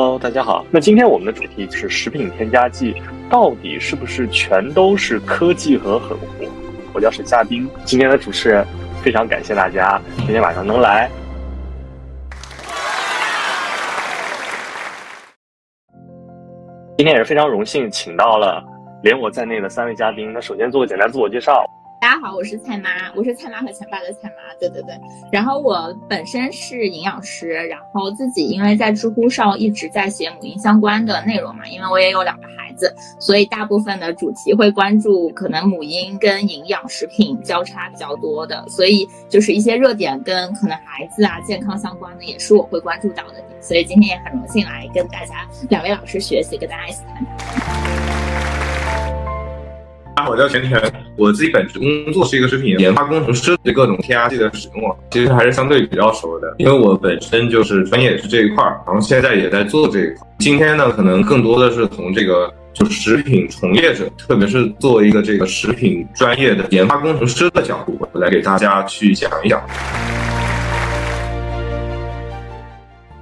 Hello，大家好。那今天我们的主题是食品添加剂到底是不是全都是科技和狠活？我叫沈夏冰，今天的主持人，非常感谢大家 今天晚上能来。今天也是非常荣幸，请到了连我在内的三位嘉宾。那首先做个简单自我介绍。大家好，我是菜妈，我是菜妈和钱爸的菜妈，对对对。然后我本身是营养师，然后自己因为在知乎上一直在写母婴相关的内容嘛，因为我也有两个孩子，所以大部分的主题会关注可能母婴跟营养食品交叉比较多的，所以就是一些热点跟可能孩子啊健康相关的，也是我会关注到的。所以今天也很荣幸来跟大家两位老师学习，跟大家一起探讨，我叫全全，我自己本职工作是一个食品研发工程师，对各种添加剂的使用啊，其实还是相对比较熟的，因为我本身就是专业是这一块儿，然后现在也在做这一块。今天呢，可能更多的是从这个就食品从业者，特别是作为一个这个食品专业的研发工程师的角度，来给大家去讲一讲。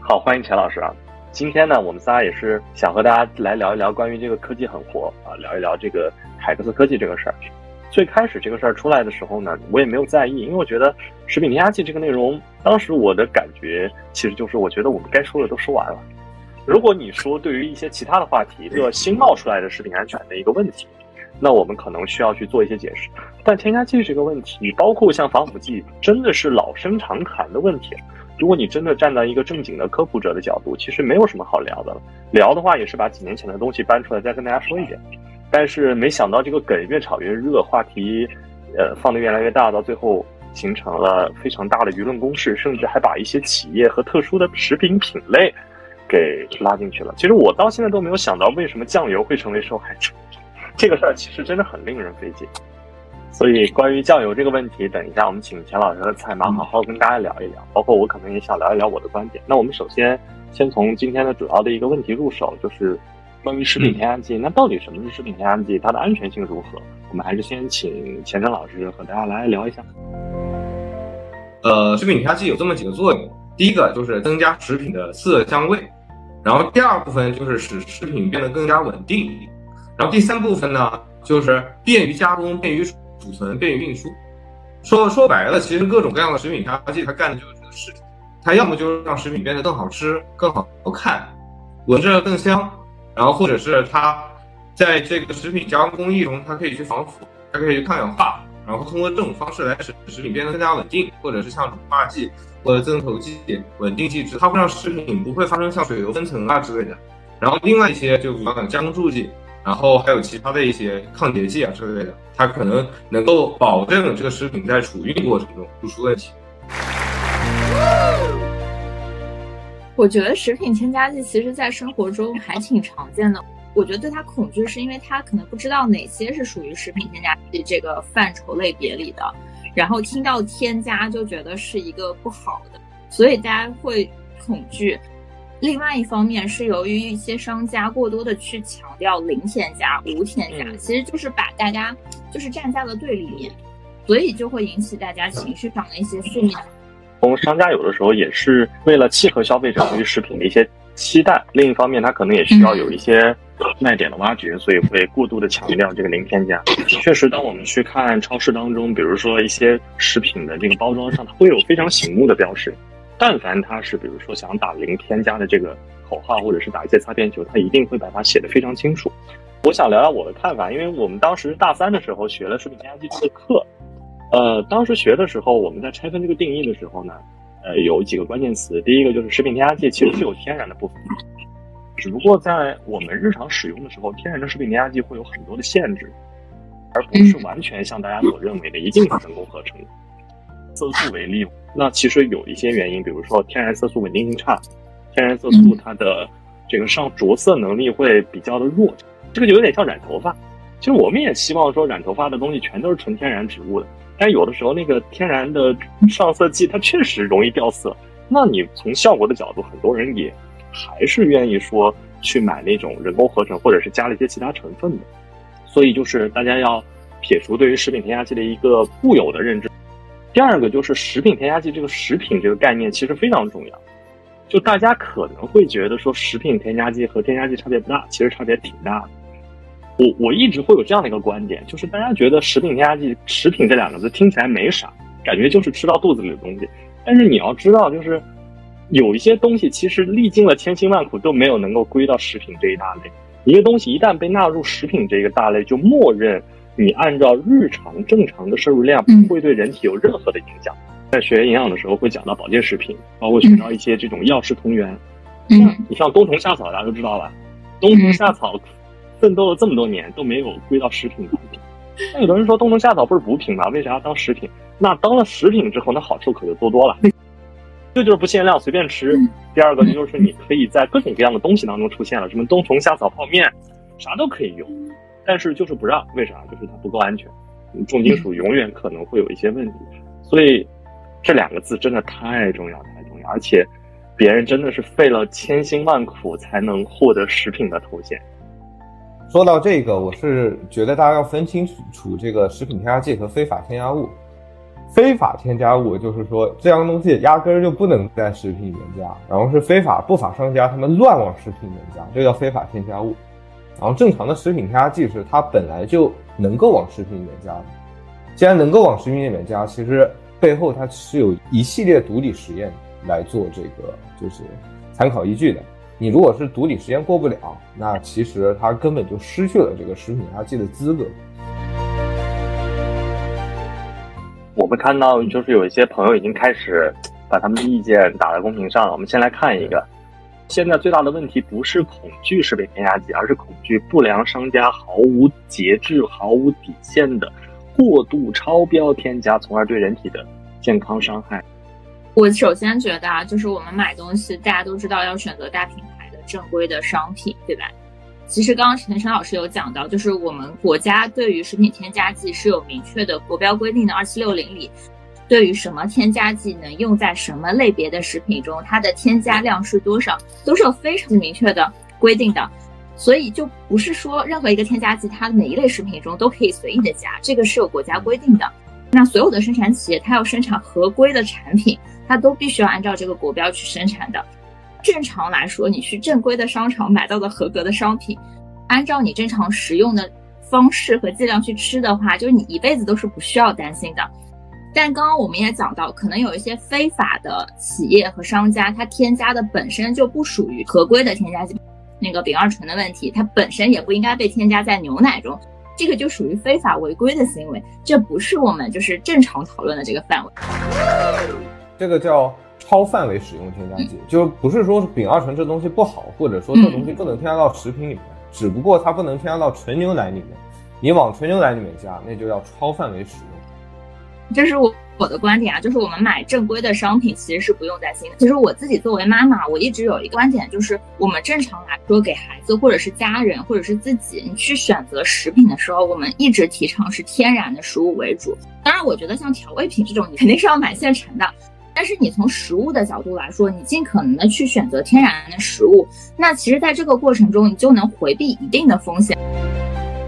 好，欢迎钱老师啊。今天呢，我们仨也是想和大家来聊一聊关于这个科技狠活啊，聊一聊这个海克斯科技这个事儿。最开始这个事儿出来的时候呢，我也没有在意，因为我觉得食品添加剂这个内容，当时我的感觉其实就是，我觉得我们该说的都说完了。如果你说对于一些其他的话题，一个新冒出来的食品安全的一个问题，那我们可能需要去做一些解释。但添加剂这个问题，包括像防腐剂，真的是老生常谈的问题。如果你真的站在一个正经的科普者的角度，其实没有什么好聊的了。聊的话也是把几年前的东西搬出来再跟大家说一遍。但是没想到这个梗越炒越热，话题，呃，放得越来越大，到最后形成了非常大的舆论攻势，甚至还把一些企业和特殊的食品品类给拉进去了。其实我到现在都没有想到为什么酱油会成为受害者，这个事儿其实真的很令人费解。所以，关于酱油这个问题，等一下我们请钱老师和菜妈好好跟大家聊一聊。包括我可能也想聊一聊我的观点。那我们首先先从今天的主要的一个问题入手，就是关于食品添加剂。那到底什么是食品添加剂？它的安全性如何？我们还是先请钱真老师和大家来聊一下。呃，食品添加剂有这么几个作用，第一个就是增加食品的色香味，然后第二部分就是使食品变得更加稳定，然后第三部分呢就是便于加工，便于。储储存便于运输，说说白了，其实各种各样的食品添加剂，它干的就是这个事情。它要么就是让食品变得更好吃、更好看，闻着更香，然后或者是它在这个食品加工工艺中，它可以去防腐，它可以去抗氧化，然后通过这种方式来使食品变得更加稳定，或者是像乳化剂或者增稠剂、稳定剂，它会让食品不会发生像水油分层啊之类的。然后另外一些就比方讲加工助剂。然后还有其他的一些抗结剂啊之类的，它可能能够保证这个食品在储运过程中不出问题。我觉得食品添加剂其实，在生活中还挺常见的。我觉得对它恐惧，是因为它可能不知道哪些是属于食品添加剂这个范畴类别里的，然后听到添加就觉得是一个不好的，所以大家会恐惧。另外一方面是由于一些商家过多的去强调零添加、无添加，其实就是把大家就是站在了对立面，所以就会引起大家情绪上的一些负面。从商家有的时候也是为了契合消费者对于食品的一些期待，另一方面他可能也需要有一些卖点的挖掘，所以会过度的强调这个零添加。确实，当我们去看超市当中，比如说一些食品的这个包装上，它会有非常醒目的标识。但凡他是比如说想打零添加的这个口号，或者是打一些擦边球，他一定会把它写的非常清楚。我想聊聊我的看法，因为我们当时大三的时候学了食品添加剂这个课，呃，当时学的时候我们在拆分这个定义的时候呢，呃，有几个关键词，第一个就是食品添加剂其实是有天然的部分，只不过在我们日常使用的时候，天然的食品添加剂会有很多的限制，而不是完全像大家所认为的一定是人工合成的。色素为例。那其实有一些原因，比如说天然色素稳定性差，天然色素它的这个上着色能力会比较的弱，这个就有点像染头发。其实我们也希望说染头发的东西全都是纯天然植物的，但有的时候那个天然的上色剂它确实容易掉色。那你从效果的角度，很多人也还是愿意说去买那种人工合成或者是加了一些其他成分的。所以就是大家要撇除对于食品添加剂的一个固有的认知。第二个就是食品添加剂，这个食品这个概念其实非常重要。就大家可能会觉得说食品添加剂和添加剂差别不大，其实差别挺大的。我我一直会有这样的一个观点，就是大家觉得食品添加剂、食品这两个字听起来没啥，感觉就是吃到肚子里的东西。但是你要知道，就是有一些东西其实历经了千辛万苦都没有能够归到食品这一大类。一个东西一旦被纳入食品这个大类，就默认你按照日常正常的摄入量不会对人体有任何的影响。在学营养的时候会讲到保健食品，包括学到一些这种药食同源。嗯，你像冬虫夏草，大家都知道吧？冬虫夏草。奋斗了这么多年都没有归到食品当中。那有的人说冬虫夏草不是补品吗？为啥要当食品？那当了食品之后，那好处可就多多了。这就是不限量随便吃。第二个就是你可以在各种各样的东西当中出现了，什么冬虫夏草泡面，啥都可以用。但是就是不让，为啥？就是它不够安全，重金属永远可能会有一些问题。所以这两个字真的太重要，太重要。而且别人真的是费了千辛万苦才能获得食品的头衔。说到这个，我是觉得大家要分清楚这个食品添加剂和非法添加物。非法添加物就是说这样东西压根儿就不能在食品里面加，然后是非法不法商家他们乱往食品里面加，这叫非法添加物。然后正常的食品添加剂是它本来就能够往食品里面加的，既然能够往食品里面加，其实背后它是有一系列毒理实验来做这个就是参考依据的。你如果是毒理实验过不了，那其实它根本就失去了这个食品添加剂的资格。我们看到，就是有一些朋友已经开始把他们的意见打在公屏上了。我们先来看一个，现在最大的问题不是恐惧食品添加剂，而是恐惧不良商家毫无节制、毫无底线的过度超标添加，从而对人体的健康伤害。我首先觉得啊，就是我们买东西，大家都知道要选择大品牌的正规的商品，对吧？其实刚刚陈晨老师有讲到，就是我们国家对于食品添加剂是有明确的国标规定的，二七六零里，对于什么添加剂能用在什么类别的食品中，它的添加量是多少，都是有非常明确的规定的。所以就不是说任何一个添加剂，它哪一类食品中都可以随意的加，这个是有国家规定的。那所有的生产企业，它要生产合规的产品。它都必须要按照这个国标去生产的。正常来说，你去正规的商场买到的合格的商品，按照你正常食用的方式和剂量去吃的话，就是你一辈子都是不需要担心的。但刚刚我们也讲到，可能有一些非法的企业和商家，它添加的本身就不属于合规的添加剂，那个丙二醇的问题，它本身也不应该被添加在牛奶中，这个就属于非法违规的行为，这不是我们就是正常讨论的这个范围。这个叫超范围使用添加剂，就不是说丙二醇这东西不好，或者说这东西不能添加到食品里面，只不过它不能添加到纯牛奶里面。你往纯牛奶里面加，那就叫超范围使用。这是我我的观点啊，就是我们买正规的商品其实是不用担心的。其实我自己作为妈妈，我一直有一个观点，就是我们正常来说给孩子或者是家人或者是自己，你去选择食品的时候，我们一直提倡是天然的食物为主。当然，我觉得像调味品这种，你肯定是要买现成的。但是你从食物的角度来说，你尽可能的去选择天然的食物，那其实在这个过程中，你就能回避一定的风险。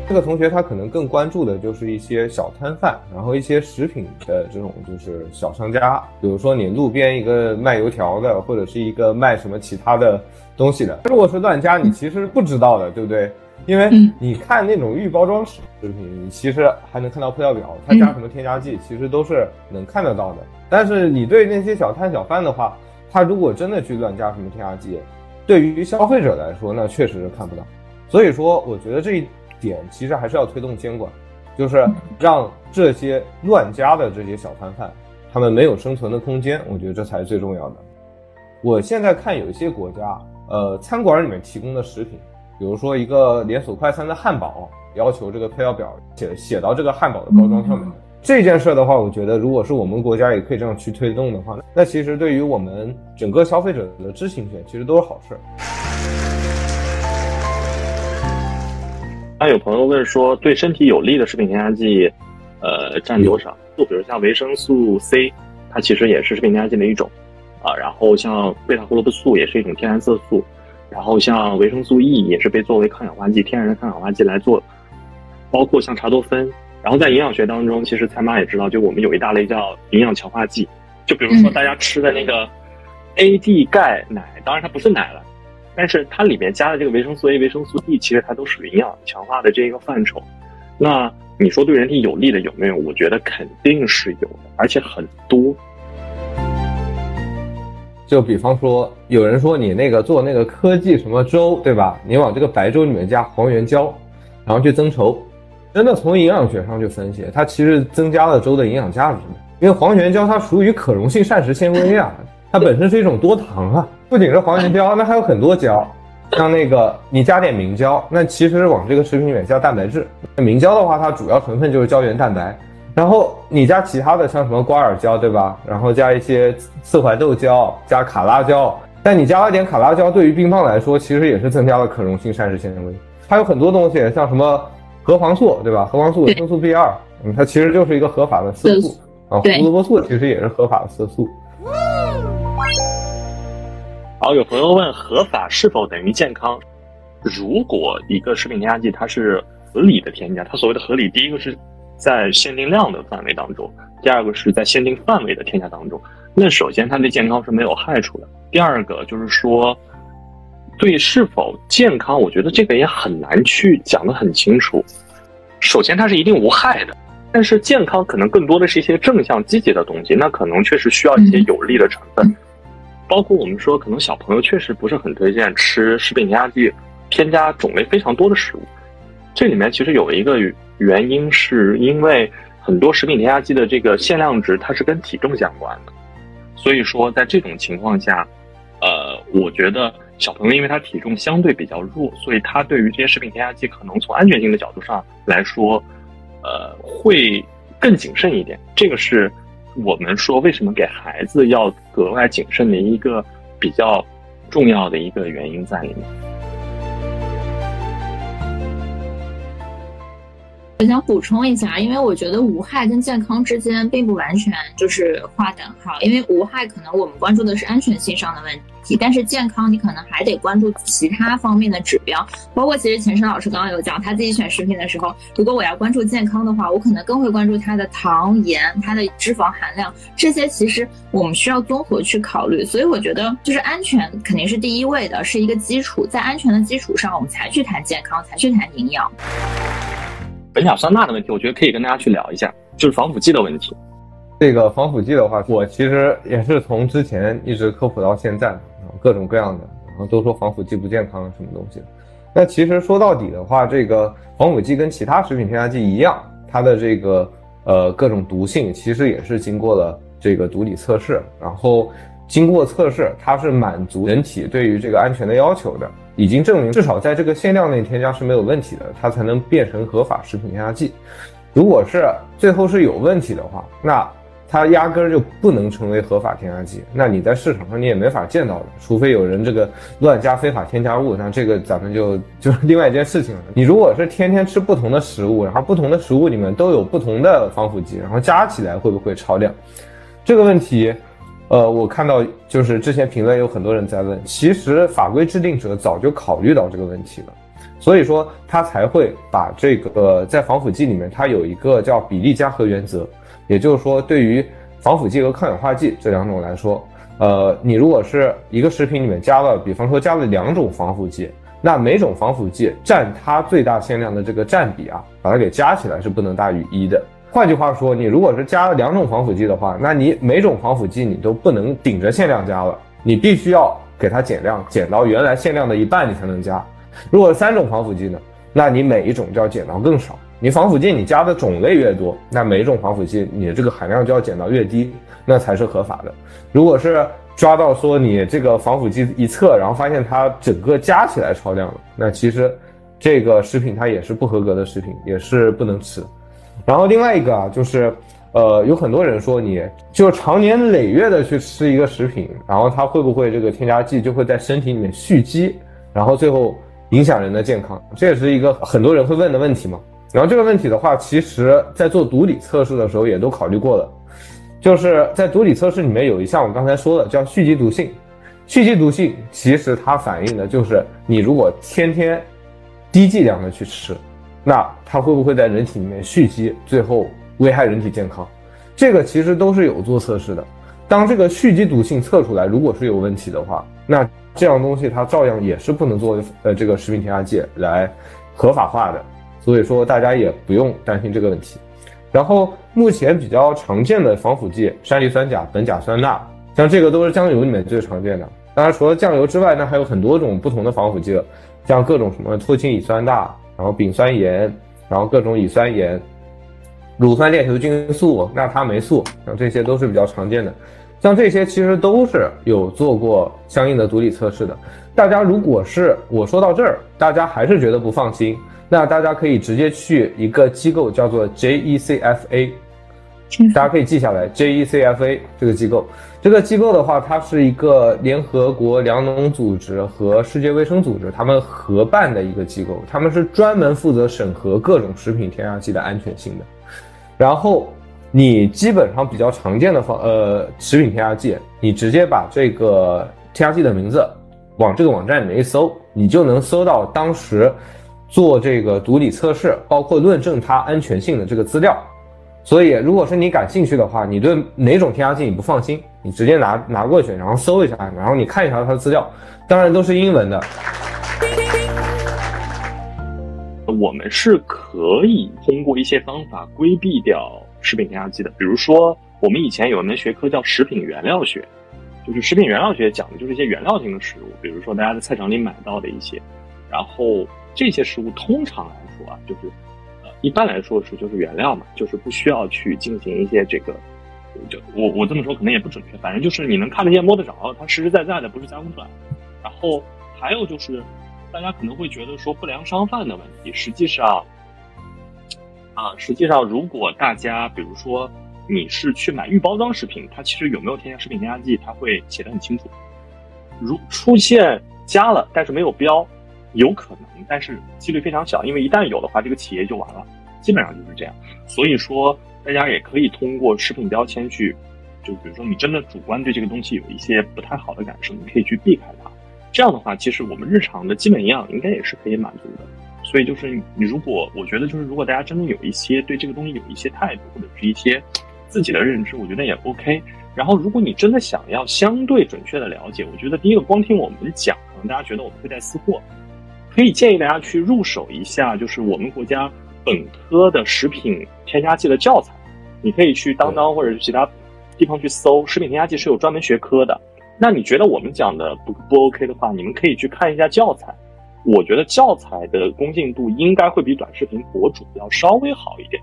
这个同学他可能更关注的就是一些小摊贩，然后一些食品的这种就是小商家，比如说你路边一个卖油条的，或者是一个卖什么其他的东西的，如果是乱加，你其实不知道的，对不对？因为你看那种预包装食品，你其实还能看到配料表，它加什么添加剂，其实都是能看得到的。但是你对那些小摊小贩的话，他如果真的去乱加什么添加剂，对于消费者来说，那确实是看不到。所以说，我觉得这一点其实还是要推动监管，就是让这些乱加的这些小摊贩，他们没有生存的空间。我觉得这才是最重要的。我现在看有一些国家，呃，餐馆里面提供的食品，比如说一个连锁快餐的汉堡，要求这个配料表写写到这个汉堡的包装上面。这件事的话，我觉得如果是我们国家也可以这样去推动的话，那其实对于我们整个消费者的知情权，其实都是好事。那有朋友问说，对身体有利的食品添加剂，呃，占多少？就比如像维生素 C，它其实也是食品添加剂的一种啊。然后像贝塔胡萝卜素也是一种天然色素，然后像维生素 E 也是被作为抗氧化剂、天然的抗氧化剂来做，包括像茶多酚。然后在营养学当中，其实蔡妈也知道，就我们有一大类叫营养强化剂，就比如说大家吃的那个 A、D、钙、奶，当然它不是奶了，但是它里面加的这个维生素 A、维生素 D，其实它都属于营养强化的这一个范畴。那你说对人体有利的有没有？我觉得肯定是有的，而且很多。就比方说，有人说你那个做那个科技什么粥，对吧？你往这个白粥里面加黄原胶，然后去增稠，真的从营养学上去分析，它其实增加了粥的营养价值。因为黄原胶它属于可溶性膳食纤维啊，它本身是一种多糖啊，不仅是黄原胶，那还有很多胶，像那个你加点明胶，那其实往这个食品里面加蛋白质。明胶的话，它主要成分就是胶原蛋白。然后你加其他的像什么瓜尔胶，对吧？然后加一些刺槐豆胶，加卡拉胶。但你加了点卡拉胶，对于冰棒来说，其实也是增加了可溶性膳食纤维。还有很多东西，像什么核黄素，对吧？核黄素、维生素 B 二，嗯，它其实就是一个合法的色素啊。胡萝卜素其实也是合法的色素。好，有朋友问，合法是否等于健康？如果一个食品添加剂它是合理的添加，它所谓的合理，第一个是。在限定量的范围当中，第二个是在限定范围的添加当中。那首先它对健康是没有害处的。第二个就是说，对是否健康，我觉得这个也很难去讲得很清楚。首先它是一定无害的，但是健康可能更多的是一些正向积极的东西，那可能确实需要一些有利的成分。包括我们说，可能小朋友确实不是很推荐吃食品添加剂添加种类非常多的食物。这里面其实有一个。原因是因为很多食品添加剂的这个限量值它是跟体重相关的，所以说在这种情况下，呃，我觉得小朋友因为他体重相对比较弱，所以他对于这些食品添加剂可能从安全性的角度上来说，呃，会更谨慎一点。这个是我们说为什么给孩子要格外谨慎的一个比较重要的一个原因在里面。我想补充一下，因为我觉得无害跟健康之间并不完全就是划等号，因为无害可能我们关注的是安全性上的问题，但是健康你可能还得关注其他方面的指标，包括其实钱生老师刚刚有讲，他自己选食品的时候，如果我要关注健康的话，我可能更会关注它的糖、盐、它的脂肪含量，这些其实我们需要综合去考虑，所以我觉得就是安全肯定是第一位的，是一个基础，在安全的基础上，我们才去谈健康，才去谈营养。苯甲酸钠的问题，我觉得可以跟大家去聊一下，就是防腐剂的问题。这个防腐剂的话，我其实也是从之前一直科普到现在，各种各样的，然后都说防腐剂不健康什么东西。那其实说到底的话，这个防腐剂跟其他食品添加剂一样，它的这个呃各种毒性其实也是经过了这个毒理测试，然后经过测试，它是满足人体对于这个安全的要求的。已经证明，至少在这个限量内添加是没有问题的，它才能变成合法食品添加剂。如果是最后是有问题的话，那它压根儿就不能成为合法添加剂。那你在市场上你也没法见到的，除非有人这个乱加非法添加物，那这个咱们就 就是另外一件事情了。你如果是天天吃不同的食物，然后不同的食物里面都有不同的防腐剂，然后加起来会不会超量？这个问题。呃，我看到就是之前评论有很多人在问，其实法规制定者早就考虑到这个问题了，所以说他才会把这个呃在防腐剂里面，它有一个叫比例加和原则，也就是说，对于防腐剂和抗氧化剂这两种来说，呃，你如果是一个食品里面加了，比方说加了两种防腐剂，那每种防腐剂占它最大限量的这个占比啊，把它给加起来是不能大于一的。换句话说，你如果是加了两种防腐剂的话，那你每种防腐剂你都不能顶着限量加了，你必须要给它减量，减到原来限量的一半，你才能加。如果三种防腐剂呢，那你每一种就要减到更少。你防腐剂你加的种类越多，那每一种防腐剂你的这个含量就要减到越低，那才是合法的。如果是抓到说你这个防腐剂一测，然后发现它整个加起来超量了，那其实这个食品它也是不合格的食品，也是不能吃。然后另外一个啊，就是，呃，有很多人说，你就长年累月的去吃一个食品，然后它会不会这个添加剂就会在身体里面蓄积，然后最后影响人的健康？这也是一个很多人会问的问题嘛。然后这个问题的话，其实在做毒理测试的时候也都考虑过了，就是在毒理测试里面有一项我刚才说的叫蓄积毒性，蓄积毒性其实它反映的就是你如果天天低剂量的去吃。那它会不会在人体里面蓄积，最后危害人体健康？这个其实都是有做测试的。当这个蓄积毒性测出来，如果是有问题的话，那这样东西它照样也是不能作为呃这个食品添加剂来合法化的。所以说大家也不用担心这个问题。然后目前比较常见的防腐剂，山梨酸钾、苯甲酸钠，像这个都是酱油里面最常见的。当然除了酱油之外，那还有很多种不同的防腐剂，像各种什么脱氢乙酸钠，然后丙酸盐，然后各种乙酸盐。乳酸链球菌素、那他霉素，像这些都是比较常见的。像这些其实都是有做过相应的毒理测试的。大家如果是我说到这儿，大家还是觉得不放心，那大家可以直接去一个机构叫做 JECFA，大家可以记下来 JECFA 这个机构。这个机构的话，它是一个联合国粮农组织和世界卫生组织他们合办的一个机构，他们是专门负责审核各种食品添加剂的安全性的。然后，你基本上比较常见的方呃食品添加剂，你直接把这个添加剂的名字往这个网站里面一搜，你就能搜到当时做这个毒理测试，包括论证它安全性的这个资料。所以，如果是你感兴趣的话，你对哪种添加剂你不放心，你直接拿拿过去，然后搜一下，然后你看一下它的资料，当然都是英文的。我们是可以通过一些方法规避掉食品添加剂的，比如说，我们以前有一门学科叫食品原料学，就是食品原料学讲的就是一些原料性的食物，比如说大家在菜场里买到的一些，然后这些食物通常来说啊，就是一般来说是就是原料嘛，就是不需要去进行一些这个，就我我这么说可能也不准确，反正就是你能看得见摸得着，它实实在在的不是加工出来，然后还有就是。大家可能会觉得说不良商贩的问题，实际上，啊，实际上如果大家比如说你是去买预包装食品，它其实有没有添加食品添加剂，它会写的很清楚。如出现加了但是没有标，有可能，但是几率非常小，因为一旦有的话，这个企业就完了，基本上就是这样。所以说，大家也可以通过食品标签去，就比如说你真的主观对这个东西有一些不太好的感受，你可以去避开它。这样的话，其实我们日常的基本营养应该也是可以满足的。所以就是你如果我觉得就是如果大家真的有一些对这个东西有一些态度或者是一些自己的认知，我觉得也 OK。然后如果你真的想要相对准确的了解，我觉得第一个光听我们讲，可能大家觉得我们会带私货，可以建议大家去入手一下，就是我们国家本科的食品添加剂的教材。你可以去当当或者是其他地方去搜，食品添加剂是有专门学科的。那你觉得我们讲的不不 OK 的话，你们可以去看一下教材。我觉得教材的公信度应该会比短视频博主要稍微好一点。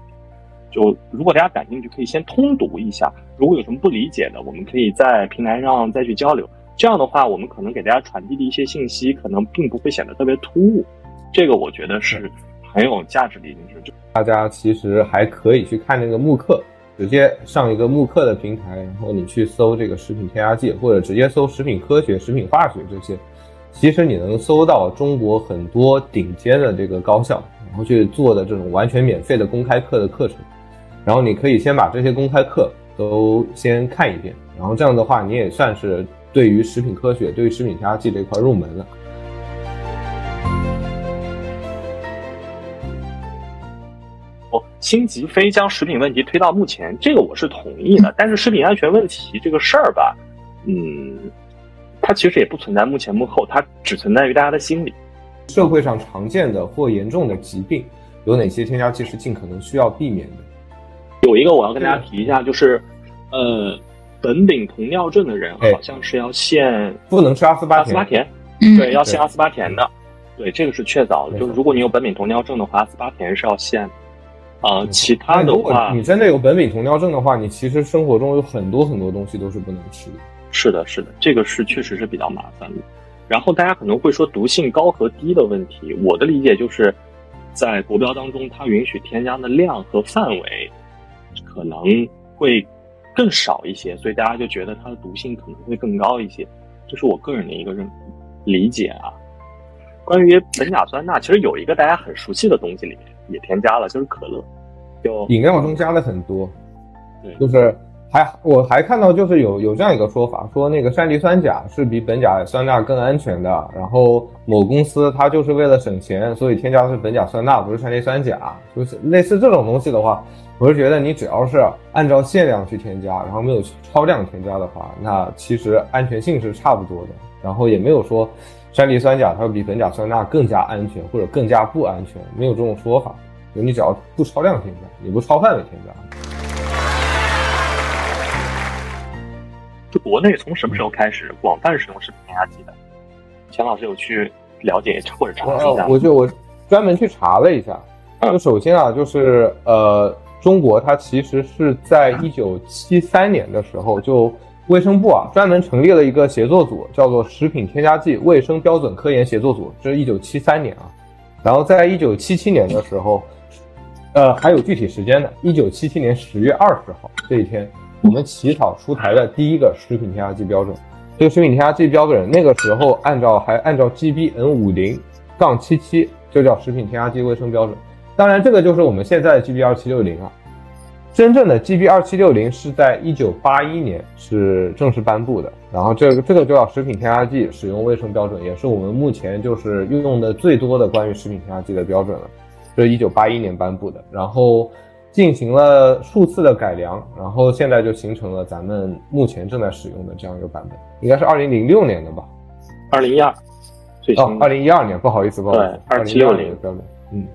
就如果大家感兴趣，可以先通读一下。如果有什么不理解的，我们可以在平台上再去交流。这样的话，我们可能给大家传递的一些信息，可能并不会显得特别突兀。这个我觉得是很有价值的一件事。就大家其实还可以去看那个慕课。直接上一个慕课的平台，然后你去搜这个食品添加剂，或者直接搜食品科学、食品化学这些，其实你能搜到中国很多顶尖的这个高校，然后去做的这种完全免费的公开课的课程，然后你可以先把这些公开课都先看一遍，然后这样的话你也算是对于食品科学、对于食品添加剂这块入门了。辛吉飞将食品问题推到目前，这个我是同意的。但是食品安全问题这个事儿吧，嗯，它其实也不存在幕前幕后，它只存在于大家的心里。社会上常见的或严重的疾病有哪些添加剂是尽可能需要避免的？有一个我要跟大家提一下，就是呃，苯丙酮尿症的人好像是要限不能吃阿斯巴阿斯巴甜，对，要限阿斯巴甜的。对，这个是确凿的。就是如果你有苯丙酮尿症的话，阿斯巴甜是要限。啊，其他的话，你真的有苯丙酮尿症的话，你其实生活中有很多很多东西都是不能吃的。是的，是的，这个是确实是比较麻烦的。然后大家可能会说毒性高和低的问题，我的理解就是，在国标当中，它允许添加的量和范围可能会更少一些，所以大家就觉得它的毒性可能会更高一些，这是我个人的一个认理解啊。关于苯甲酸钠，其实有一个大家很熟悉的东西里面也添加了，就是可乐。就饮料中加了很多，对就是还我还看到就是有有这样一个说法，说那个山梨酸钾是比苯甲酸钠更安全的。然后某公司它就是为了省钱，所以添加的是苯甲酸钠，不是山梨酸钾。就是类似这种东西的话，我是觉得你只要是按照限量去添加，然后没有超量添加的话，那其实安全性是差不多的。然后也没有说山梨酸钾它比苯甲酸钠更加安全或者更加不安全，没有这种说法。就你只要不超量添加，也不超范围添加。国内从什么时候开始广泛使用食品添加剂的？钱老师有去了解或者查一下？我就我专门去查了一下。就首先啊，就是呃，中国它其实是在一九七三年的时候，就卫生部啊专门成立了一个协作组，叫做食品添加剂卫生标准科研协作组。这是一九七三年啊。然后在一九七七年的时候，呃，还有具体时间的，一九七七年十月二十号这一天。我们起草出台的第一个食品添加剂标准，这个食品添加剂标准那个时候按照还按照 GBN 五零杠七七，就叫食品添加剂卫生标准。当然，这个就是我们现在的 GB 二七六零啊。真正的 GB 二七六零是在一九八一年是正式颁布的，然后这个这个就叫食品添加剂使用卫生标准，也是我们目前就是运用的最多的关于食品添加剂的标准了。这是一九八一年颁布的，然后。进行了数次的改良，然后现在就形成了咱们目前正在使用的这样一个版本，应该是二零零六年的吧？二零一二，最哦，二零一二年，不好意思，不好意思，二七六零标准，嗯，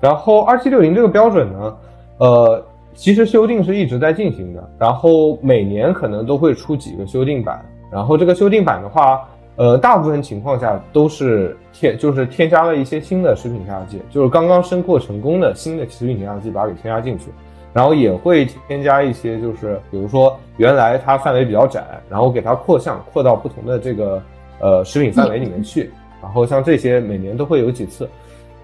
然后二七六零这个标准呢，呃，其实修订是一直在进行的，然后每年可能都会出几个修订版，然后这个修订版的话。呃，大部分情况下都是添，就是添加了一些新的食品添加剂，就是刚刚申扩成功的新的食品添加剂，把它给添加进去，然后也会添加一些，就是比如说原来它范围比较窄，然后给它扩项，扩到不同的这个呃食品范围里面去，然后像这些每年都会有几次，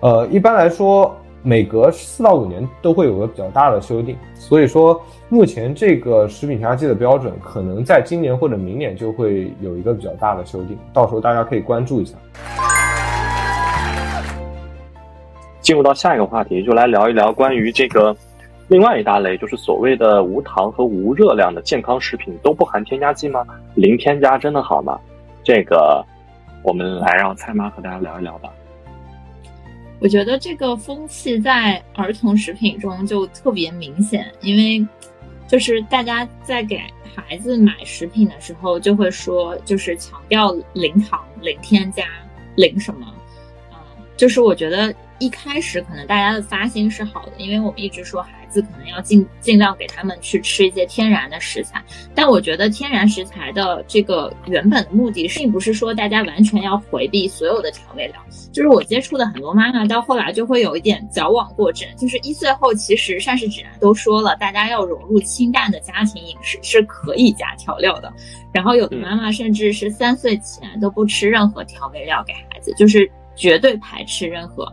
呃，一般来说。每隔四到五年都会有个比较大的修订，所以说目前这个食品添加剂的标准可能在今年或者明年就会有一个比较大的修订，到时候大家可以关注一下。进入到下一个话题，就来聊一聊关于这个另外一大类，就是所谓的无糖和无热量的健康食品都不含添加剂吗？零添加真的好吗？这个我们来让蔡妈和大家聊一聊吧。我觉得这个风气在儿童食品中就特别明显，因为就是大家在给孩子买食品的时候，就会说就是强调零糖、零添加、零什么，嗯，就是我觉得一开始可能大家的发心是好的，因为我们一直说孩。可能要尽尽量给他们去吃一些天然的食材，但我觉得天然食材的这个原本的目的，并不是说大家完全要回避所有的调味料。就是我接触的很多妈妈，到后来就会有一点矫枉过正。就是一岁后，其实膳食指南都说了，大家要融入清淡的家庭饮食是可以加调料的。然后有的妈妈甚至是三岁前都不吃任何调味料给孩子，就是绝对排斥任何。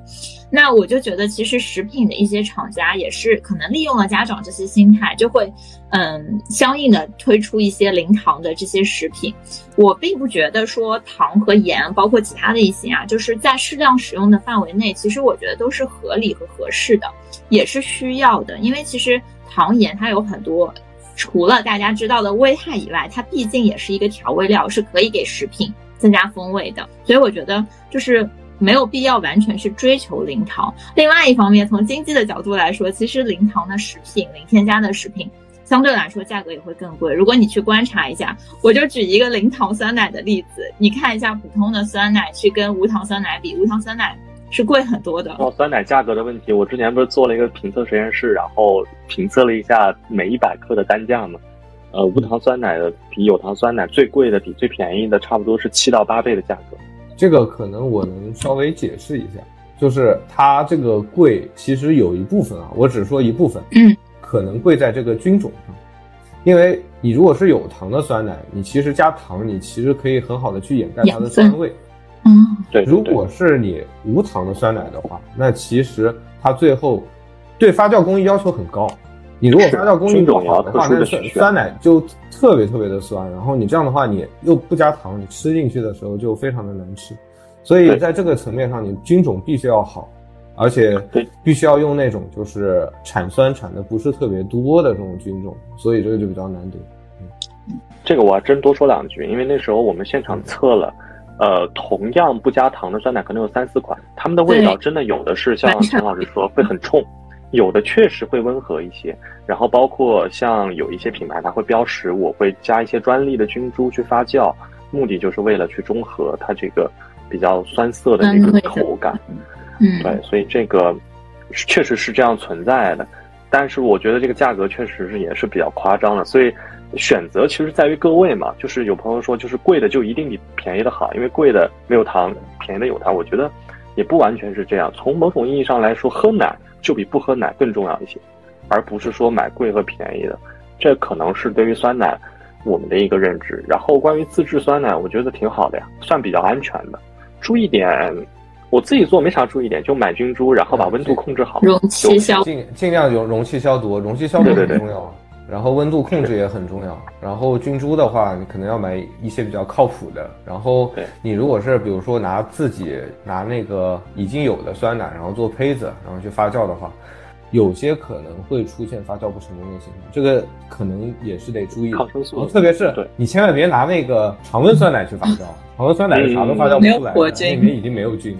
那我就觉得，其实食品的一些厂家也是可能利用了家长这些心态，就会嗯相应的推出一些零糖的这些食品。我并不觉得说糖和盐，包括其他的一些啊，就是在适量使用的范围内，其实我觉得都是合理和合适的，也是需要的。因为其实糖盐它有很多，除了大家知道的危害以外，它毕竟也是一个调味料，是可以给食品增加风味的。所以我觉得就是。没有必要完全去追求零糖。另外一方面，从经济的角度来说，其实零糖的食品、零添加的食品，相对来说价格也会更贵。如果你去观察一下，我就举一个零糖酸奶的例子，你看一下普通的酸奶去跟无糖酸奶比，无糖酸奶是贵很多的。哦，酸奶价格的问题，我之前不是做了一个评测实验室，然后评测了一下每一百克的单价嘛。呃，无糖酸奶的比有糖酸奶最贵的比最便宜的差不多是七到八倍的价格。这个可能我能稍微解释一下，就是它这个贵，其实有一部分啊，我只说一部分，嗯，可能贵在这个菌种上，因为你如果是有糖的酸奶，你其实加糖，你其实可以很好的去掩盖它的酸味，嗯，对。如果是你无糖的酸奶的话，那其实它最后对发酵工艺要求很高。你如果发酵工艺不好的话，那酸酸奶就特别特别的酸。然后你这样的话，你又不加糖，你吃进去的时候就非常的难吃。所以在这个层面上，你菌种必须要好而且必须要用那种就是产酸产的不是特别多的这种菌种，所以这个就比较难得。这个我还真多说两句，因为那时候我们现场测了，呃，同样不加糖的酸奶可能有三四款，它们的味道真的有的是像陈老师说会很冲，有的确实会温和一些。然后包括像有一些品牌，它会标识我会加一些专利的菌株去发酵，目的就是为了去中和它这个比较酸涩的这个口感。嗯，对，所以这个确实是这样存在的，但是我觉得这个价格确实是也是比较夸张的，所以选择其实在于各位嘛。就是有朋友说，就是贵的就一定比便宜的好，因为贵的没有糖，便宜的有糖。我觉得也不完全是这样。从某种意义上来说，喝奶就比不喝奶更重要一些，而不是说买贵和便宜的。这可能是对于酸奶我们的一个认知。然后关于自制酸奶，我觉得挺好的呀，算比较安全的。注意点，我自己做没啥注意点，就买菌株，然后把温度控制好。容器消尽尽量用容器消毒，容器消毒对对对很重要。然后温度控制也很重要。然后菌株的话，你可能要买一些比较靠谱的。然后你如果是比如说拿自己拿那个已经有的酸奶，然后做胚子，然后去发酵的话，有些可能会出现发酵不成功的情况，这个可能也是得注意的。抗生素然后特别是你千万别拿那个常温酸奶去发酵，常温酸奶是啥都发酵不没有出来里面已经没有菌。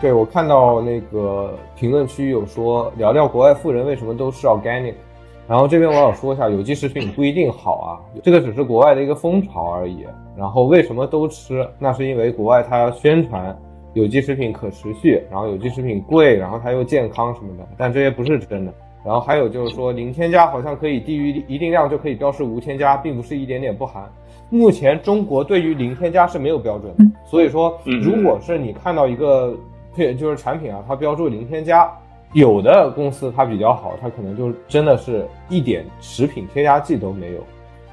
对，我看到那个评论区有说聊聊国外富人为什么都吃 organic，然后这边我要说一下，有机食品不一定好啊，这个只是国外的一个风潮而已。然后为什么都吃？那是因为国外它宣传有机食品可持续，然后有机食品贵，然后它又健康什么的，但这些不是真的。然后还有就是说零添加好像可以低于一定量就可以标示无添加，并不是一点点不含。目前中国对于零添加是没有标准的，所以说嗯如果是你看到一个配就是产品啊，它标注零添加，有的公司它比较好，它可能就真的是一点食品添加剂都没有。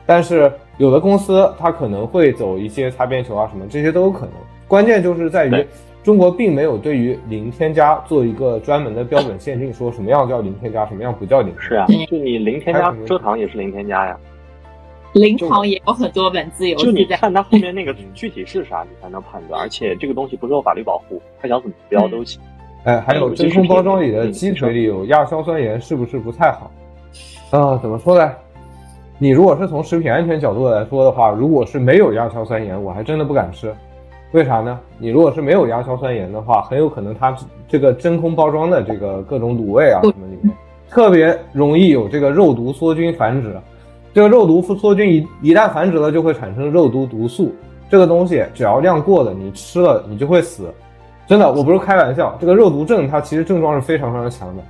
但是有的公司它可能会走一些擦边球啊什么，这些都有可能。关键就是在于中国并没有对于零添加做一个专门的标准限定，说什么样叫零添加，什么样不叫零添加。是啊对，就你零添加蔗糖也是零添加呀，零糖也有很多文字游就你。看它后面那个具体是啥，你才能判断。而且这个东西不受法律保护，它想怎么标都行。哎，还有真空包装里的鸡腿里有亚硝酸盐，是不是不太好？啊，怎么说呢？你如果是从食品安全角度来说的话，如果是没有亚硝酸盐，我还真的不敢吃。为啥呢？你如果是没有亚硝酸盐的话，很有可能它这个真空包装的这个各种卤味啊什么里面，特别容易有这个肉毒梭菌繁殖。这个肉毒梭菌一一旦繁殖了，就会产生肉毒毒素。这个东西只要量过了，你吃了你就会死。真的，我不是开玩笑。这个肉毒症它其实症状是非常非常强的。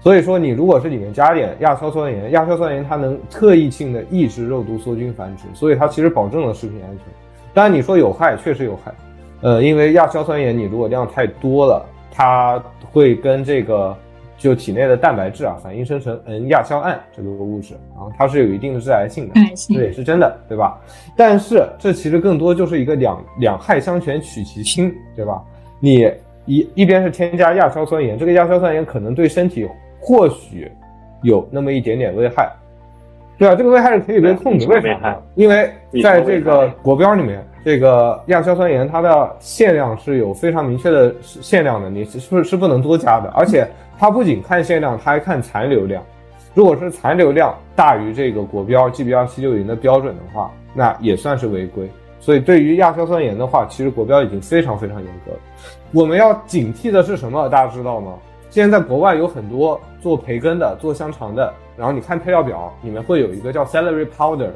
所以说，你如果是里面加点亚硝酸盐，亚硝酸盐它能特异性的抑制肉毒梭菌繁殖，所以它其实保证了食品安全。当然，你说有害，确实有害。呃，因为亚硝酸盐你如果量太多了，它会跟这个就体内的蛋白质啊反应生成 N 亚硝胺这个物质，然后它是有一定的致癌性的。爱心这也是真的，对吧？但是这其实更多就是一个两两害相权取其轻，对吧？你一一边是添加亚硝酸盐，这个亚硝酸盐可能对身体或许有那么一点点危害，对吧？这个危害是可以被控制，为啥呢？因为在这个国标里面，这个亚硝酸盐它的限量是有非常明确的限量的，你是是是不能多加的，而且它不仅看限量，它还看残留量。如果是残留量大于这个国标 gbr 七六零的标准的话，那也算是违规。所以对于亚硝酸盐的话，其实国标已经非常非常严格了。我们要警惕的是什么？大家知道吗？现在在国外有很多做培根的、做香肠的，然后你看配料表，里面会有一个叫 celery powder，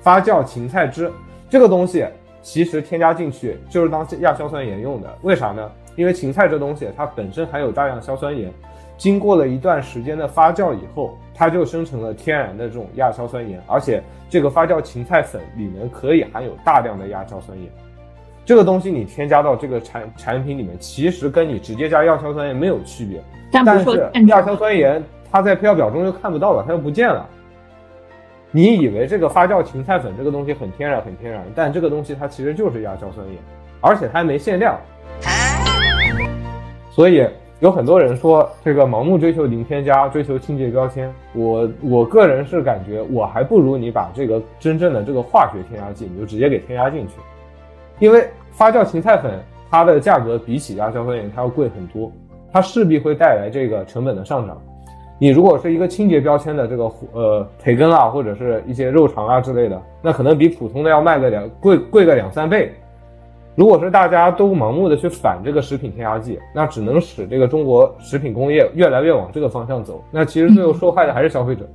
发酵芹菜汁，这个东西其实添加进去就是当亚硝酸盐用的。为啥呢？因为芹菜这东西它本身含有大量硝酸盐，经过了一段时间的发酵以后，它就生成了天然的这种亚硝酸盐，而且这个发酵芹菜粉里面可以含有大量的亚硝酸盐。这个东西你添加到这个产产品里面，其实跟你直接加亚硝酸盐没有区别，但是亚硝酸盐它在配料表中又看不到了，它又不见了。你以为这个发酵芹菜粉这个东西很天然很天然，但这个东西它其实就是亚硝酸盐，而且它还没限量。所以有很多人说这个盲目追求零添加，追求清洁标签。我我个人是感觉，我还不如你把这个真正的这个化学添加剂，你就直接给添加进去，因为发酵芹菜粉它的价格比起亚硝酸盐它要贵很多，它势必会带来这个成本的上涨。你如果是一个清洁标签的这个呃培根啊，或者是一些肉肠啊之类的，那可能比普通的要卖个两贵贵个两三倍。如果是大家都盲目的去反这个食品添加剂，那只能使这个中国食品工业越来越往这个方向走。那其实最后受害的还是消费者。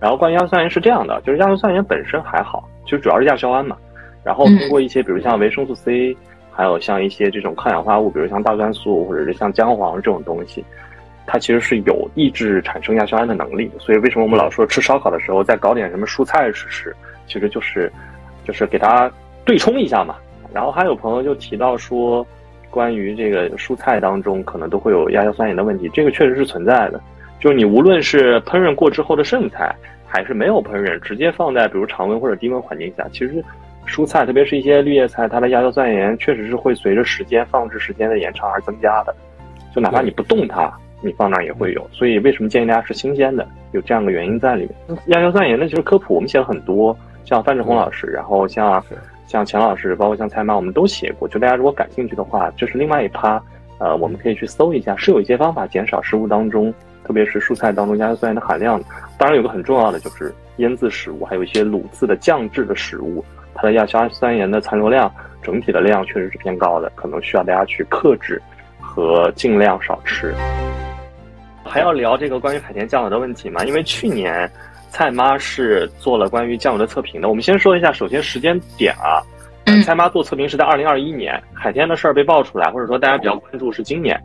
然后关于亚硝酸盐是这样的，就是亚硝酸盐本身还好，就主要是亚硝胺嘛。然后通过一些比如像维生素 C，还有像一些这种抗氧化物，比如像大蒜素或者是像姜黄这种东西。它其实是有抑制产生亚硝胺的能力，所以为什么我们老说吃烧烤的时候再搞点什么蔬菜吃吃，其实就是，就是给它对冲一下嘛。然后还有朋友就提到说，关于这个蔬菜当中可能都会有亚硝酸盐的问题，这个确实是存在的。就是你无论是烹饪过之后的剩菜，还是没有烹饪直接放在比如常温或者低温环境下，其实蔬菜特别是一些绿叶菜，它的亚硝酸盐确实是会随着时间放置时间的延长而增加的。就哪怕你不动它。你放那儿也会有，所以为什么建议大家吃新鲜的？有这样的原因在里面。亚硝酸盐呢，其实科普我们写了很多，像范志红老师，然后像像钱老师，包括像蔡妈，我们都写过。就大家如果感兴趣的话，这是另外一趴，呃，我们可以去搜一下，是有一些方法减少食物当中，特别是蔬菜当中亚硝酸盐的含量。当然，有个很重要的就是腌制食物，还有一些卤制的酱制的食物，它的亚硝酸盐的残留量整体的量确实是偏高的，可能需要大家去克制和尽量少吃。还要聊这个关于海天酱油的问题吗？因为去年蔡妈是做了关于酱油的测评的。我们先说一下，首先时间点啊，蔡妈做测评是在二零二一年，海天的事儿被爆出来，或者说大家比较关注是今年，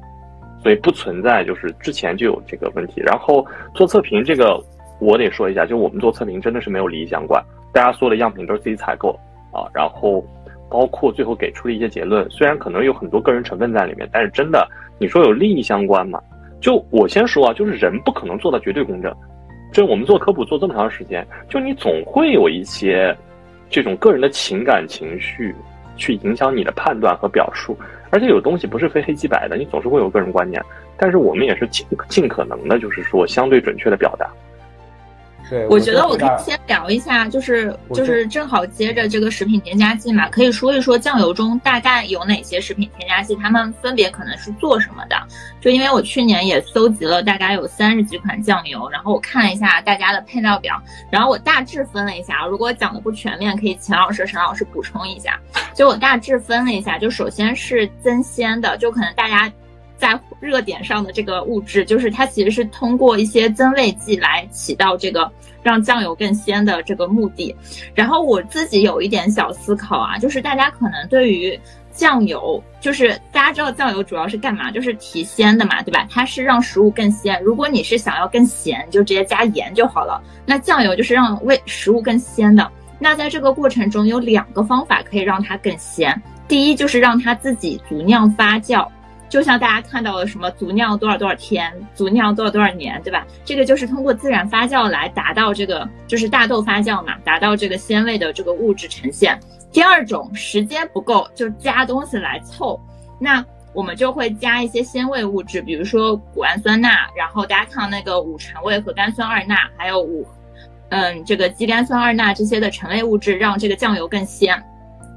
所以不存在就是之前就有这个问题。然后做测评这个，我得说一下，就我们做测评真的是没有利益相关，大家所有的样品都是自己采购啊，然后包括最后给出的一些结论，虽然可能有很多个人成分在里面，但是真的你说有利益相关吗？就我先说啊，就是人不可能做到绝对公正。就我们做科普做这么长时间，就你总会有一些这种个人的情感情绪去影响你的判断和表述，而且有东西不是非黑即白的，你总是会有个人观念。但是我们也是尽尽可能的，就是说相对准确的表达。我觉得我可以先聊一下，就是就是正好接着这个食品添加剂嘛，可以说一说酱油中大概有哪些食品添加剂，它们分别可能是做什么的。就因为我去年也搜集了大概有三十几款酱油，然后我看了一下大家的配料表，然后我大致分了一下，如果讲的不全面，可以秦老师、沈老师补充一下。就我大致分了一下，就首先是增鲜的，就可能大家。在热点上的这个物质，就是它其实是通过一些增味剂来起到这个让酱油更鲜的这个目的。然后我自己有一点小思考啊，就是大家可能对于酱油，就是大家知道酱油主要是干嘛？就是提鲜的嘛，对吧？它是让食物更鲜。如果你是想要更咸，就直接加盐就好了。那酱油就是让味食物更鲜的。那在这个过程中有两个方法可以让它更鲜。第一就是让它自己足酿发酵。就像大家看到的什么足酿多少多少天，足酿多少多少年，对吧？这个就是通过自然发酵来达到这个，就是大豆发酵嘛，达到这个鲜味的这个物质呈现。第二种时间不够，就加东西来凑，那我们就会加一些鲜味物质，比如说谷氨酸钠，然后大家看那个五醇味和甘酸二钠，还有五，嗯，这个肌酐酸二钠这些的橙类物质，让这个酱油更鲜。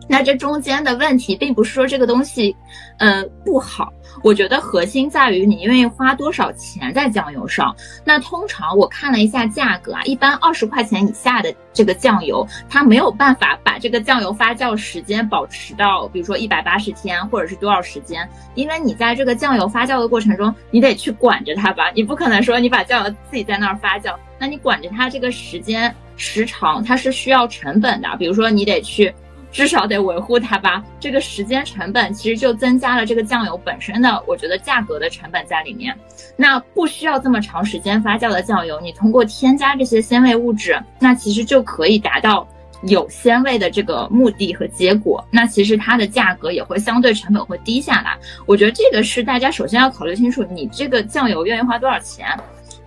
那这中间的问题，并不是说这个东西，呃，不好。我觉得核心在于你愿意花多少钱在酱油上。那通常我看了一下价格啊，一般二十块钱以下的这个酱油，它没有办法把这个酱油发酵时间保持到，比如说一百八十天或者是多少时间。因为你在这个酱油发酵的过程中，你得去管着它吧，你不可能说你把酱油自己在那儿发酵，那你管着它这个时间时长，它是需要成本的。比如说你得去。至少得维护它吧，这个时间成本其实就增加了这个酱油本身的，我觉得价格的成本在里面。那不需要这么长时间发酵的酱油，你通过添加这些鲜味物质，那其实就可以达到有鲜味的这个目的和结果。那其实它的价格也会相对成本会低下来。我觉得这个是大家首先要考虑清楚，你这个酱油愿意花多少钱。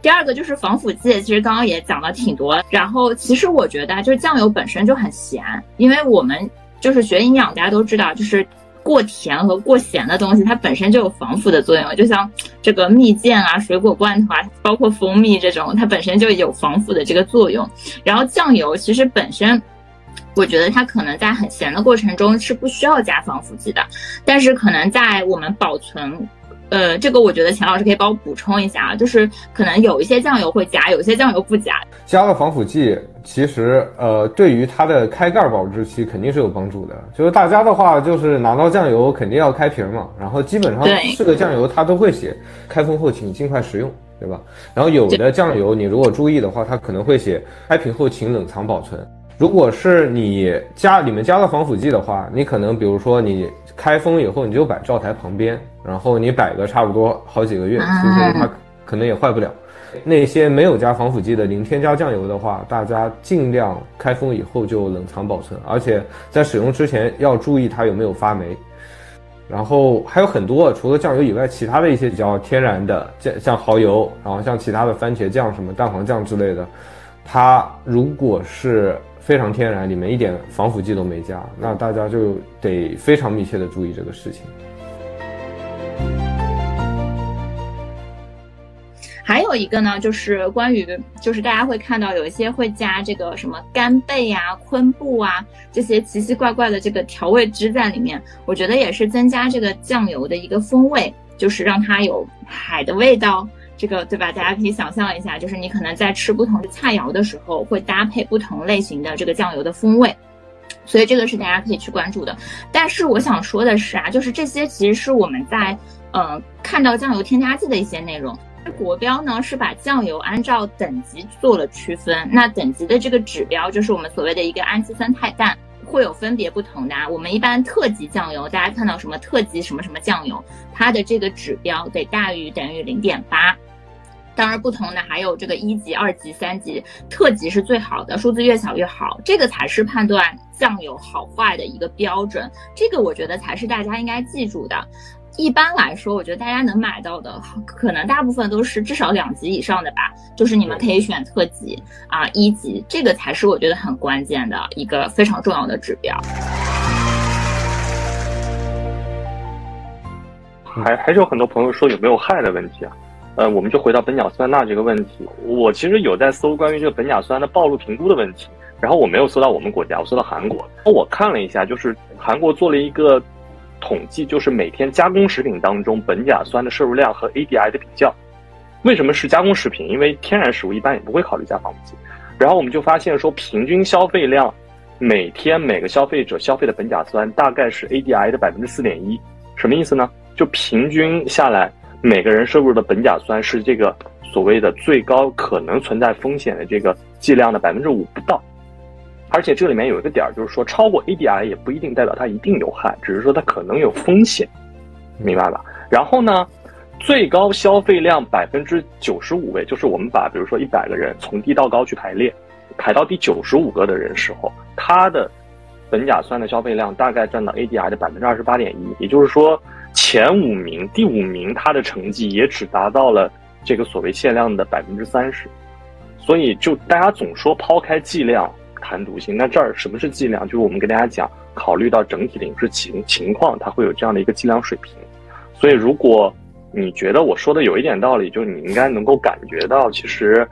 第二个就是防腐剂，其实刚刚也讲了挺多。然后其实我觉得就是酱油本身就很咸，因为我们就是学营养，大家都知道，就是过甜和过咸的东西，它本身就有防腐的作用。就像这个蜜饯啊、水果罐头啊，包括蜂蜜这种，它本身就有防腐的这个作用。然后酱油其实本身。我觉得它可能在很咸的过程中是不需要加防腐剂的，但是可能在我们保存。呃，这个我觉得钱老师可以帮我补充一下啊，就是可能有一些酱油会加，有些酱油不加。加了防腐剂，其实呃，对于它的开盖保质期肯定是有帮助的。就是大家的话，就是拿到酱油肯定要开瓶嘛，然后基本上是个酱油它都会写开封后请尽快食用，对吧？然后有的酱油你如果注意的话，它可能会写开瓶后请冷藏保存。如果是你加里面加了防腐剂的话，你可能比如说你开封以后你就摆灶台旁边。然后你摆个差不多好几个月，其实它可能也坏不了。那些没有加防腐剂的零添加酱油的话，大家尽量开封以后就冷藏保存，而且在使用之前要注意它有没有发霉。然后还有很多除了酱油以外，其他的一些比较天然的，像像蚝油，然后像其他的番茄酱、什么蛋黄酱之类的，它如果是非常天然，里面一点防腐剂都没加，那大家就得非常密切的注意这个事情。还有一个呢，就是关于，就是大家会看到有一些会加这个什么干贝啊、昆布啊这些奇奇怪怪的这个调味汁在里面，我觉得也是增加这个酱油的一个风味，就是让它有海的味道，这个对吧？大家可以想象一下，就是你可能在吃不同的菜肴的时候，会搭配不同类型的这个酱油的风味，所以这个是大家可以去关注的。但是我想说的是啊，就是这些其实是我们在呃看到酱油添加剂的一些内容。国标呢是把酱油按照等级做了区分，那等级的这个指标就是我们所谓的一个氨基酸肽氮，会有分别不同的。我们一般特级酱油，大家看到什么特级什么什么酱油，它的这个指标得大于等于零点八。当然，不同的还有这个一级、二级、三级，特级是最好的，数字越小越好，这个才是判断酱油好坏的一个标准。这个我觉得才是大家应该记住的。一般来说，我觉得大家能买到的，可能大部分都是至少两级以上的吧。就是你们可以选特级啊，一级，这个才是我觉得很关键的一个非常重要的指标。还还是有很多朋友说有没有害的问题啊？呃，我们就回到苯甲酸钠这个问题。我其实有在搜关于这个苯甲酸的暴露评估的问题，然后我没有搜到我们国家，我搜到韩国。我看了一下，就是韩国做了一个。统计就是每天加工食品当中苯甲酸的摄入量和 ADI 的比较。为什么是加工食品？因为天然食物一般也不会考虑加防腐剂。然后我们就发现说，平均消费量每天每个消费者消费的苯甲酸大概是 ADI 的百分之四点一。什么意思呢？就平均下来，每个人摄入的苯甲酸是这个所谓的最高可能存在风险的这个剂量的百分之五不到。而且这里面有一个点儿，就是说超过 ADI 也不一定代表它一定有害，只是说它可能有风险，明白吧？然后呢，最高消费量百分之九十五位，就是我们把比如说一百个人从低到高去排列，排到第九十五个的人时候，它的苯甲酸的消费量大概占到 ADI 的百分之二十八点一，也就是说前五名，第五名它的成绩也只达到了这个所谓限量的百分之三十，所以就大家总说抛开剂量。谈毒性，那这儿什么是剂量？就是我们跟大家讲，考虑到整体的饮食情情况，它会有这样的一个剂量水平。所以，如果你觉得我说的有一点道理，就是你应该能够感觉到，其实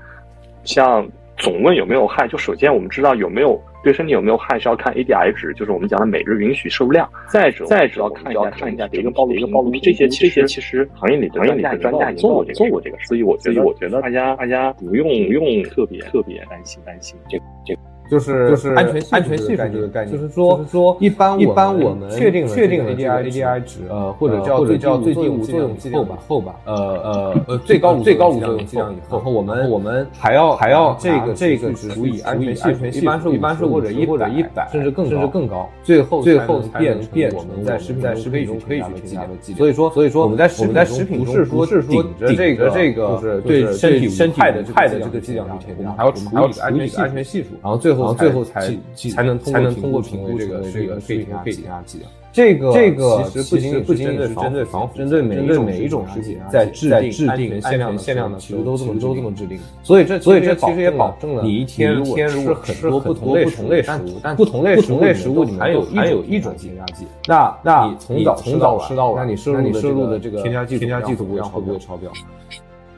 像总问有没有害，就首先我们知道有没有对身体有没有害，是要看 ADI 值，就是我们讲的每日允许摄入量。再者，再者要看要看一下一个暴露一个暴露，这些这些其实行业里行业里的专家做过做过这个，所以我觉得我觉得大家大家不用不用特别特别担心担心这这。就是就是安全安全系数这个概念，就是说说一般一般我们确定确定的 ADI ADI 值，呃或者叫最叫最低无作用剂量以后吧，呃呃呃最高最高无作用剂量以后，我们我们还要还要这个这个值除以安全系数，一般是一般是或者一或者一百甚至更甚至更高，最后最后变变我们在食品在食品中可以去添加的剂量。所以说所以说我们在我们在食品中不是说是顶着这个这个就是对身体身体害的害的这个剂量去添加，还要除以安全安全系数，然后最后。然后最后才才能才能通过评估这个这个可以添加剂量。这个这个其实不仅不仅仅是针对防腐，针对每对每一种食品在制定制定限量限量的其实都这么都这么制定。所以这所以这其实也保证了你一天如果吃很多不同类不同类食物，但不同类同类食物里面有含有一种添加剂，那那你从早从早吃到晚，那你摄入的这个添加剂添加剂会不会超标？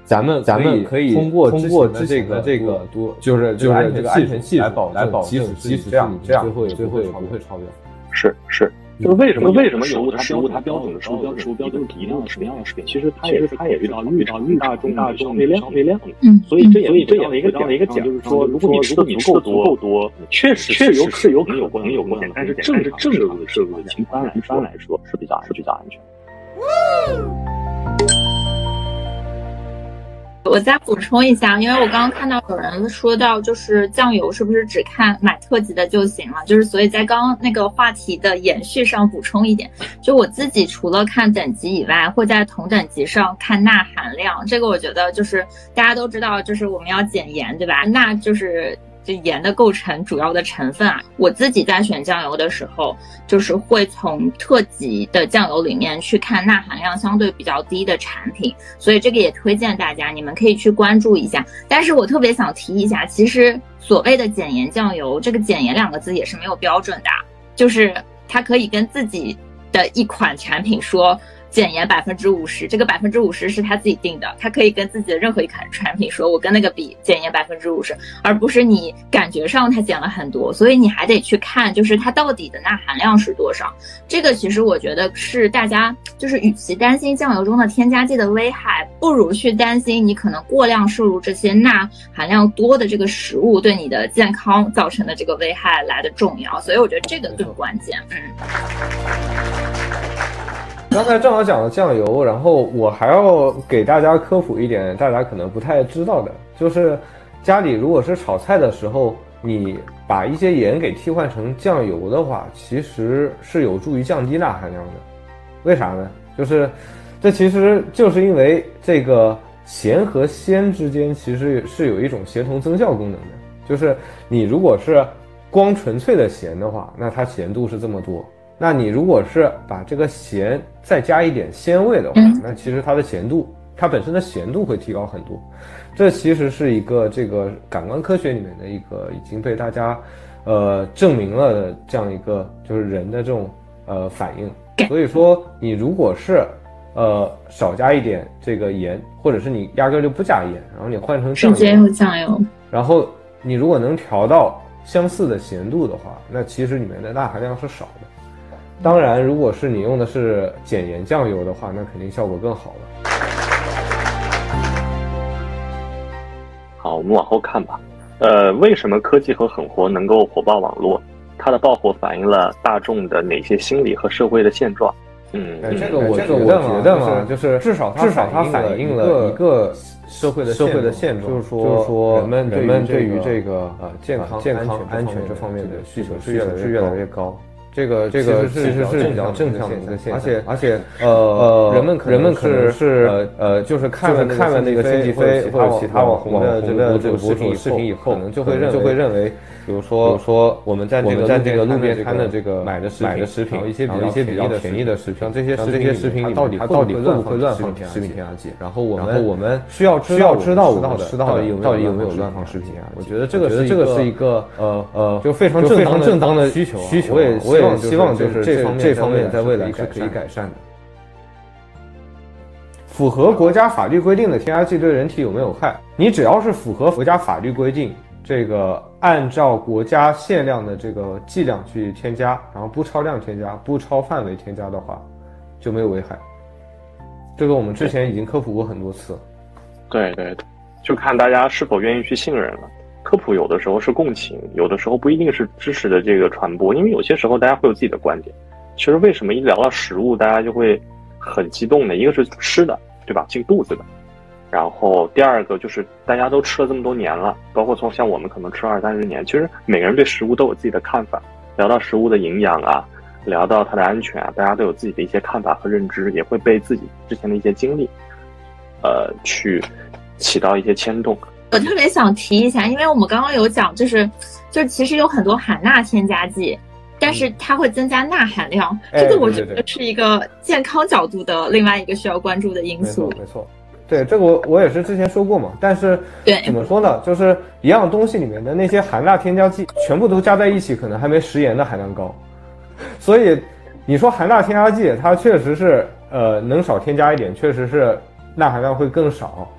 咱们咱们可以通过通过之前的这个多，就是就是这个安全系数来保来保证，即使这样这样，最后最后也不会超标。是是。就是为什么为什么食物它食物它标准的食物标准食物标准一定要什么样的食品？其实它也是它也遇到遇到遇大众大众消费量消费量，嗯，所以这也这也是一个这样的一个讲，就是说，如果你吃的足够足够多，确实确实是有可能有可能有风险，但是正正正常的摄入的情况一般来说是比较是比较安全。我再补充一下，因为我刚刚看到有人说到，就是酱油是不是只看买特级的就行了？就是所以在刚刚那个话题的延续上补充一点，就我自己除了看等级以外，会在同等级上看钠含量。这个我觉得就是大家都知道，就是我们要减盐，对吧？钠就是。盐的构成主要的成分啊，我自己在选酱油的时候，就是会从特级的酱油里面去看钠含量相对比较低的产品，所以这个也推荐大家，你们可以去关注一下。但是我特别想提一下，其实所谓的减盐酱油，这个减盐两个字也是没有标准的，就是它可以跟自己的一款产品说。减盐百分之五十，这个百分之五十是他自己定的，他可以跟自己的任何一款产品说，我跟那个比减盐百分之五十，而不是你感觉上它减了很多，所以你还得去看，就是它到底的钠含量是多少。这个其实我觉得是大家就是，与其担心酱油中的添加剂的危害，不如去担心你可能过量摄入这些钠含量多的这个食物对你的健康造成的这个危害来的重要。所以我觉得这个更关键。嗯。刚才正好讲了酱油，然后我还要给大家科普一点，大家可能不太知道的，就是家里如果是炒菜的时候，你把一些盐给替换成酱油的话，其实是有助于降低钠含量的。为啥呢？就是这其实就是因为这个咸和鲜之间其实是有一种协同增效功能的。就是你如果是光纯粹的咸的话，那它咸度是这么多。那你如果是把这个咸再加一点鲜味的话，那其实它的咸度，它本身的咸度会提高很多。这其实是一个这个感官科学里面的一个已经被大家，呃证明了的这样一个就是人的这种呃反应。所以说你如果是呃少加一点这个盐，或者是你压根就不加盐，然后你换成直接用酱油，然后你如果能调到相似的咸度的话，那其实里面的钠含量是少的。当然，如果是你用的是减盐酱油的话，那肯定效果更好了。好，我们往后看吧。呃，为什么科技和狠活能够火爆网络？它的爆火反映了大众的哪些心理和社会的现状？嗯，这个我这个我觉得嘛，就是至少至少它反映了一个社会的社会的现状，就是说就是说人们人们对于这个呃健康健康安全这方面的需求是越来是越来越高。这个这个其实是比较正向的一个现象，而且而且呃，人们人们可能是呃就是看了看了那个星际飞或者其他网红的这个这个博主视频以后，可能就会认就会认为。比如说，说我们在这个在这个路边摊的这个买的买的食品，一些比较一些比较便宜的食品，这些这些食品里到底到底会不会乱放食品添加剂？然后我们我们需要需要知道我们吃到的到底有没有乱放食品添加剂？我觉得这个是这个是一个呃呃就非常正当正当的需求需求。我也我也希望就是这方面这方面在未来是可以改善的。符合国家法律规定的添加剂对人体有没有害？你只要是符合国家法律规定。这个按照国家限量的这个剂量去添加，然后不超量添加，不超范围添加的话，就没有危害。这个我们之前已经科普过很多次。对对，就看大家是否愿意去信任了。科普有的时候是共情，有的时候不一定是知识的这个传播，因为有些时候大家会有自己的观点。其实为什么一聊到食物，大家就会很激动呢？一个是吃的，对吧？进肚子的。然后第二个就是大家都吃了这么多年了，包括从像我们可能吃二三十年，其实每个人对食物都有自己的看法。聊到食物的营养啊，聊到它的安全啊，大家都有自己的一些看法和认知，也会被自己之前的一些经历，呃，去起到一些牵动。我特别想提一下，因为我们刚刚有讲，就是就其实有很多含钠添加剂，但是它会增加钠含量，这个我觉得是一个健康角度的另外一个需要关注的因素。没错。对这个我我也是之前说过嘛，但是怎么说呢？就是一样东西里面的那些含钠添加剂，全部都加在一起，可能还没食盐的含量高。所以你说含钠添加剂，它确实是呃能少添加一点，确实是钠含量会更少。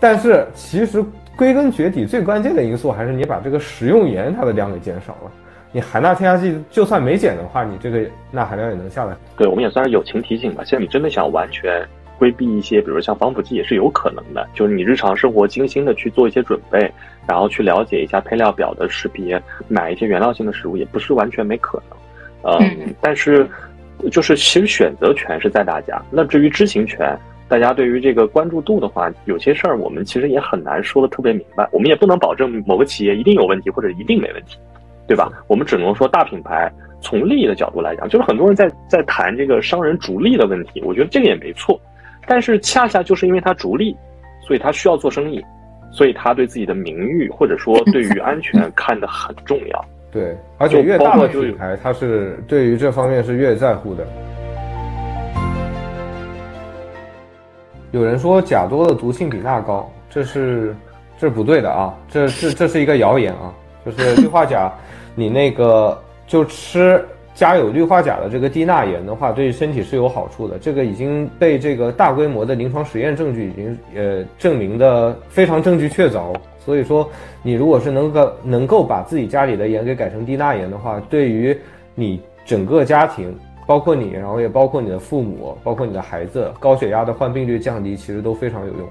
但是其实归根结底，最关键的因素还是你把这个食用盐它的量给减少了。你含钠添加剂就算没减的话，你这个钠含量也能下来。对，我们也算是友情提醒吧。现在你真的想完全规避一些，比如像防腐剂也是有可能的。就是你日常生活精心的去做一些准备，然后去了解一下配料表的识别，买一些原料性的食物，也不是完全没可能。嗯，但是就是其实选择权是在大家。那至于知情权，大家对于这个关注度的话，有些事儿我们其实也很难说的特别明白。我们也不能保证某个企业一定有问题或者一定没问题。对吧？我们只能说大品牌从利益的角度来讲，就是很多人在在谈这个商人逐利的问题，我觉得这个也没错。但是恰恰就是因为他逐利，所以他需要做生意，所以他对自己的名誉或者说对于安全看得很重要。对，而且越大的品牌，他是对于这方面是越在乎的。有人说甲多的毒性比钠高，这是这是不对的啊，这这这是一个谣言啊，就是氯化钾。你那个就吃加有氯化钾的这个低钠盐的话，对身体是有好处的。这个已经被这个大规模的临床实验证据已经呃证明的非常证据确凿。所以说，你如果是能够能够把自己家里的盐给改成低钠盐的话，对于你整个家庭，包括你，然后也包括你的父母，包括你的孩子，高血压的患病率降低，其实都非常有用。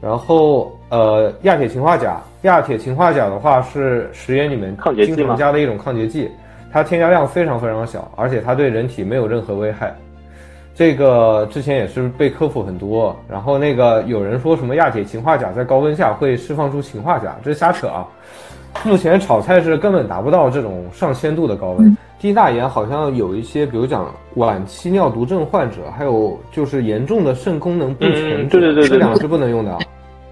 然后，呃，亚铁氰化钾，亚铁氰化钾的话是食盐里面经常加的一种抗结剂，它添加量非常非常小，而且它对人体没有任何危害。这个之前也是被科普很多。然后那个有人说什么亚铁氰化钾在高温下会释放出氰化钾，这是瞎扯啊！目前炒菜是根本达不到这种上千度的高温。低钠盐好像有一些，比如讲晚期尿毒症患者，还有就是严重的肾功能不全者，这两个是不能用的。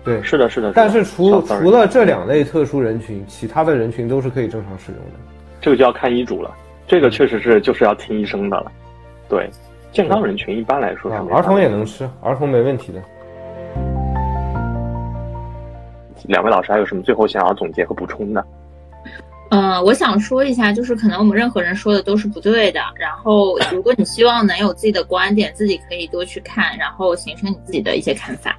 对，是的，是的。但是除除了这两类特殊人群，其他的人群都是可以正常使用的。这个就要看医嘱了。这个确实是就是要听医生的了。对，健康人群一般来说是，儿童也能吃，儿童没问题的。两位老师还有什么最后想要总结和补充的？嗯，我想说一下，就是可能我们任何人说的都是不对的。然后，如果你希望能有自己的观点，自己可以多去看，然后形成你自己的一些看法。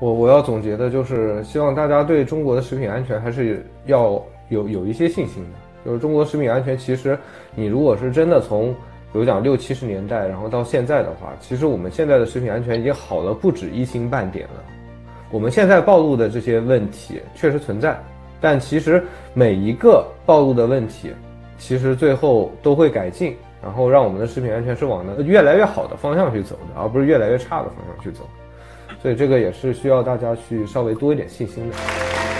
我我要总结的就是，希望大家对中国的食品安全还是要有有一些信心的。就是中国食品安全，其实你如果是真的从，比如讲六七十年代，然后到现在的话，其实我们现在的食品安全已经好了不止一星半点了。我们现在暴露的这些问题确实存在，但其实每一个暴露的问题，其实最后都会改进，然后让我们的食品安全是往的越来越好的方向去走的，而不是越来越差的方向去走。所以这个也是需要大家去稍微多一点信心的。